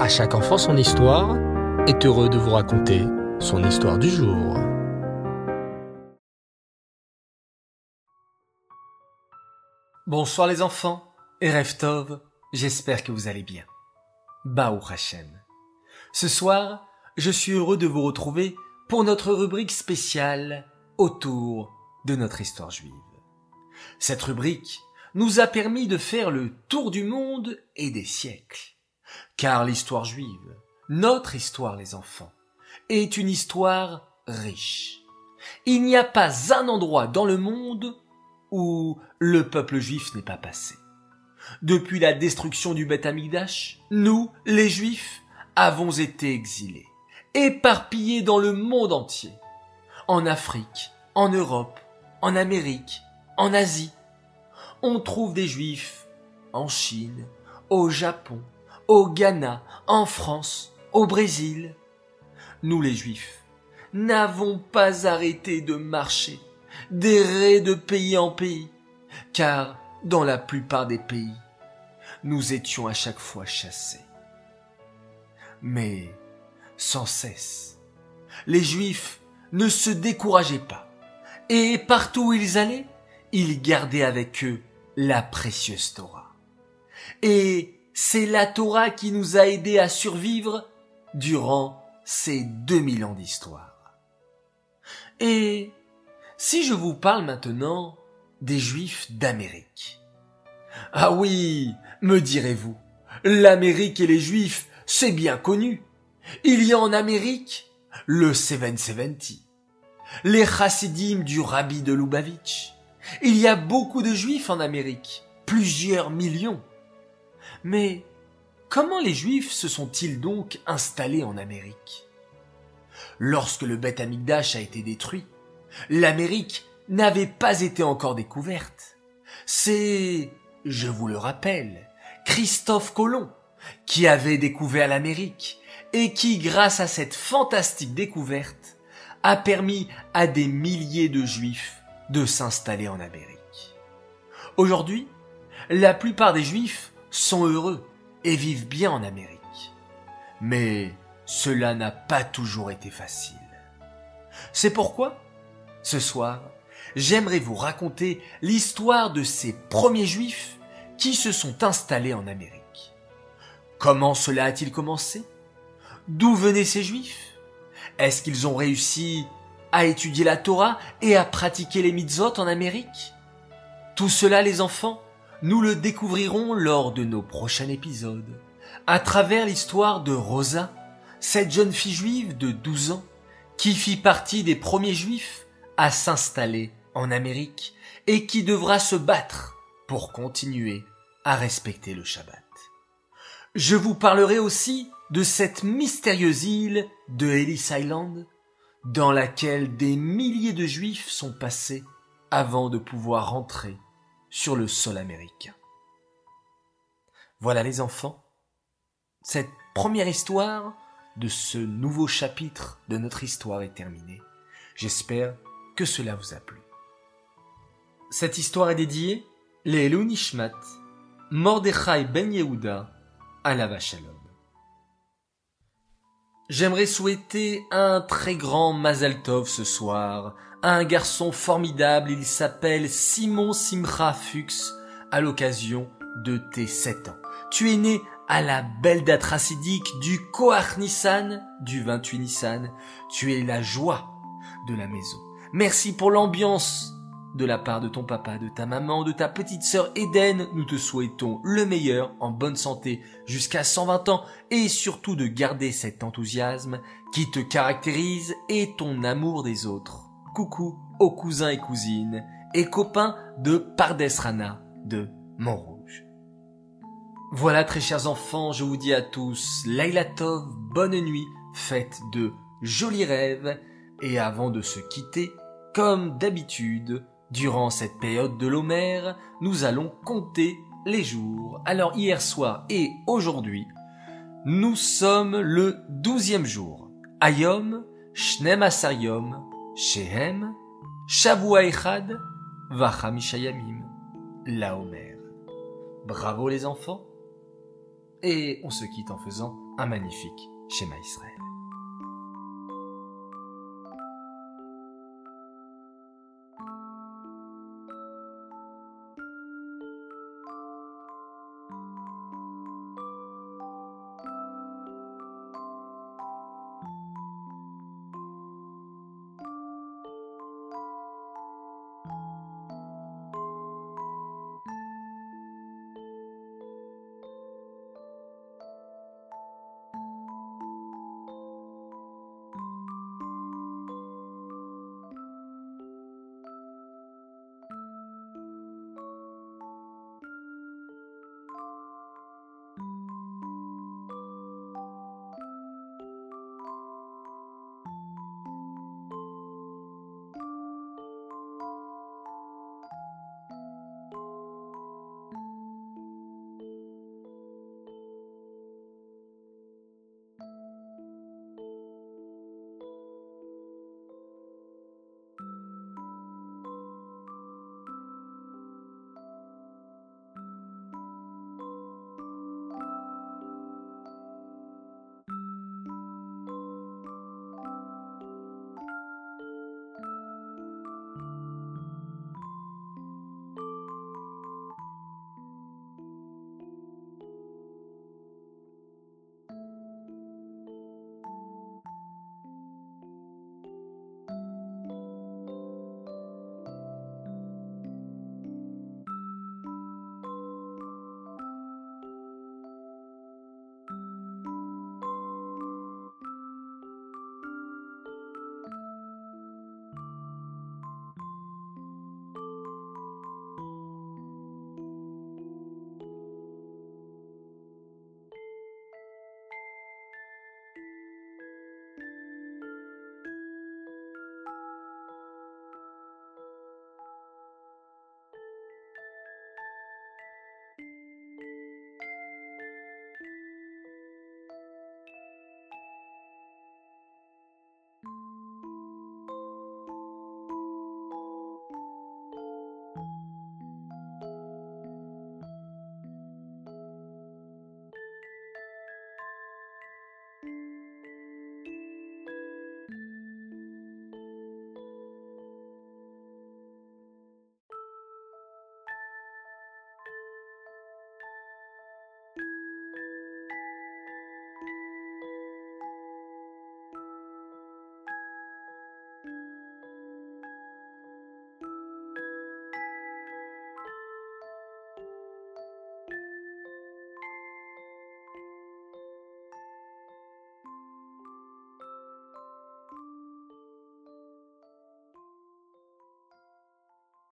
À chaque enfant son histoire est heureux de vous raconter son histoire du jour. Bonsoir les enfants et Reftov, j'espère que vous allez bien. Baou Hashem. Ce soir, je suis heureux de vous retrouver pour notre rubrique spéciale autour de notre histoire juive. Cette rubrique nous a permis de faire le tour du monde et des siècles. Car l'histoire juive, notre histoire les enfants, est une histoire riche. Il n'y a pas un endroit dans le monde où le peuple juif n'est pas passé. Depuis la destruction du Beth Amikdash, nous, les juifs, avons été exilés, éparpillés dans le monde entier. En Afrique, en Europe, en Amérique, en Asie. On trouve des juifs en Chine, au Japon, au Ghana, en France, au Brésil. Nous les juifs n'avons pas arrêté de marcher, d'errer de pays en pays, car dans la plupart des pays, nous étions à chaque fois chassés. Mais sans cesse, les juifs ne se décourageaient pas, et partout où ils allaient, ils gardaient avec eux la précieuse Torah. Et c'est la Torah qui nous a aidés à survivre durant ces 2000 ans d'histoire. Et si je vous parle maintenant des Juifs d'Amérique. Ah oui, me direz-vous, l'Amérique et les Juifs, c'est bien connu. Il y a en Amérique le 770, les chassidim du rabbi de Lubavitch. Il y a beaucoup de Juifs en Amérique, plusieurs millions. Mais comment les Juifs se sont-ils donc installés en Amérique? Lorsque le Beth Amikdash a été détruit, l'Amérique n'avait pas été encore découverte. C'est, je vous le rappelle, Christophe Colomb qui avait découvert l'Amérique et qui, grâce à cette fantastique découverte, a permis à des milliers de Juifs de s'installer en Amérique. Aujourd'hui, la plupart des Juifs sont heureux et vivent bien en Amérique. Mais cela n'a pas toujours été facile. C'est pourquoi, ce soir, j'aimerais vous raconter l'histoire de ces premiers Juifs qui se sont installés en Amérique. Comment cela a-t-il commencé? D'où venaient ces Juifs? Est-ce qu'ils ont réussi à étudier la Torah et à pratiquer les mitzvot en Amérique? Tout cela, les enfants, nous le découvrirons lors de nos prochains épisodes, à travers l'histoire de Rosa, cette jeune fille juive de 12 ans, qui fit partie des premiers juifs à s'installer en Amérique et qui devra se battre pour continuer à respecter le Shabbat. Je vous parlerai aussi de cette mystérieuse île de Ellis Island dans laquelle des milliers de juifs sont passés avant de pouvoir rentrer sur le sol américain. Voilà les enfants, cette première histoire de ce nouveau chapitre de notre histoire est terminée. J'espère que cela vous a plu. Cette histoire est dédiée les Nishmat, Mordechai Ben Yehuda, la Shalom. J'aimerais souhaiter un très grand Mazal Tov ce soir à un garçon formidable, il s'appelle Simon Simcha Fuchs, à l'occasion de tes 7 ans. Tu es né à la belle date racidique du Koach Nissan, du 28 Nissan. Tu es la joie de la maison. Merci pour l'ambiance de la part de ton papa, de ta maman, de ta petite sœur Eden, nous te souhaitons le meilleur, en bonne santé jusqu'à 120 ans et surtout de garder cet enthousiasme qui te caractérise et ton amour des autres. Coucou aux cousins et cousines et copains de Pardesrana de Montrouge. Voilà très chers enfants, je vous dis à tous Laila Tov, bonne nuit, faites de jolis rêves et avant de se quitter, comme d'habitude, Durant cette période de l'Homère, nous allons compter les jours. Alors hier soir et aujourd'hui, nous sommes le douzième jour. Ayom, Shnem Asayom, Shehem, Shavua Echad, Vachamishayamim, la Homer. Bravo les enfants. Et on se quitte en faisant un magnifique schéma Israël.